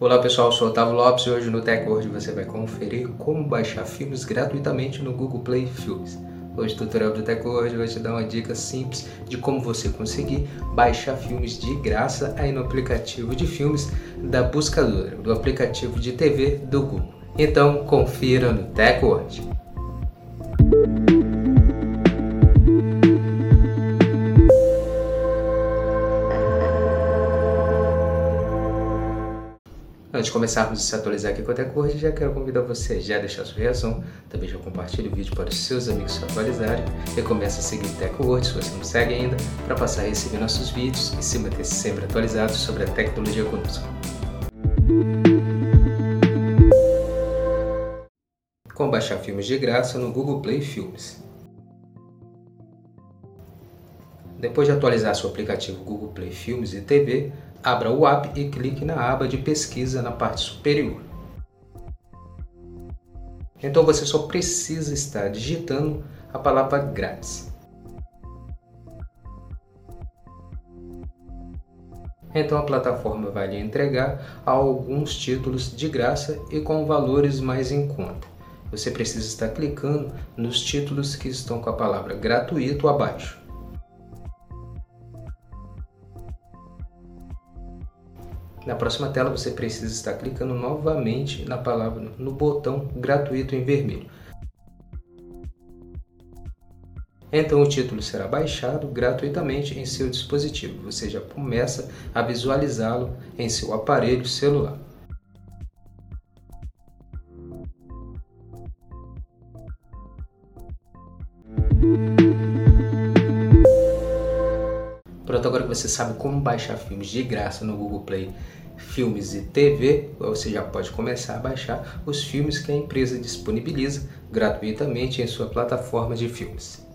Olá pessoal, eu sou Otávio Lopes e hoje no TechWord você vai conferir como baixar filmes gratuitamente no Google Play Filmes. Hoje o tutorial do TechWord vai te dar uma dica simples de como você conseguir baixar filmes de graça aí no aplicativo de filmes da buscadora, do aplicativo de TV do Google. Então confira no TechWord. Antes de começarmos a se atualizar aqui com a TechWord, já quero convidar você a já deixar sua reação, também já compartilhe o vídeo para os seus amigos se atualizarem e comece a seguir o TechWord se você não segue ainda, para passar a receber nossos vídeos e se manter sempre atualizado sobre a tecnologia conosco. Como baixar filmes de graça no Google Play Filmes. Depois de atualizar seu aplicativo Google Play Filmes e TV, abra o app e clique na aba de pesquisa na parte superior. Então você só precisa estar digitando a palavra grátis. Então a plataforma vai lhe entregar alguns títulos de graça e com valores mais em conta. Você precisa estar clicando nos títulos que estão com a palavra gratuito abaixo. Na próxima tela você precisa estar clicando novamente na palavra no botão gratuito em vermelho. Então o título será baixado gratuitamente em seu dispositivo. Você já começa a visualizá-lo em seu aparelho celular. Pronto, agora que você sabe como baixar filmes de graça no Google Play Filmes e TV, você já pode começar a baixar os filmes que a empresa disponibiliza gratuitamente em sua plataforma de filmes.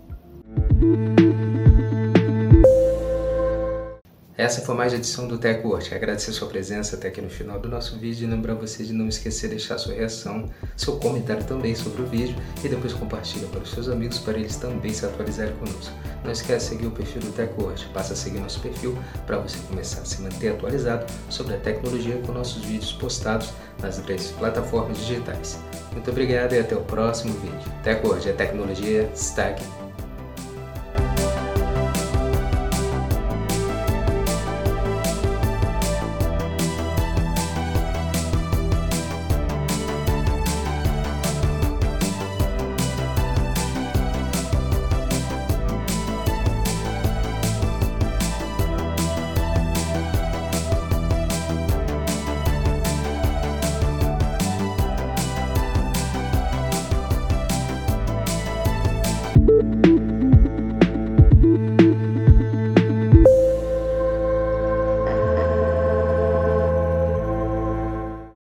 Essa foi mais edição do TechWord. Agradecer sua presença até aqui no final do nosso vídeo e lembrar você de não esquecer de deixar sua reação, seu comentário também sobre o vídeo e depois compartilha para os seus amigos para eles também se atualizarem conosco. Não esquece de seguir o perfil do TechWord. Passa a seguir nosso perfil para você começar a se manter atualizado sobre a tecnologia com nossos vídeos postados nas três plataformas digitais. Muito obrigado e até o próximo vídeo. TechWord, a tecnologia está aqui.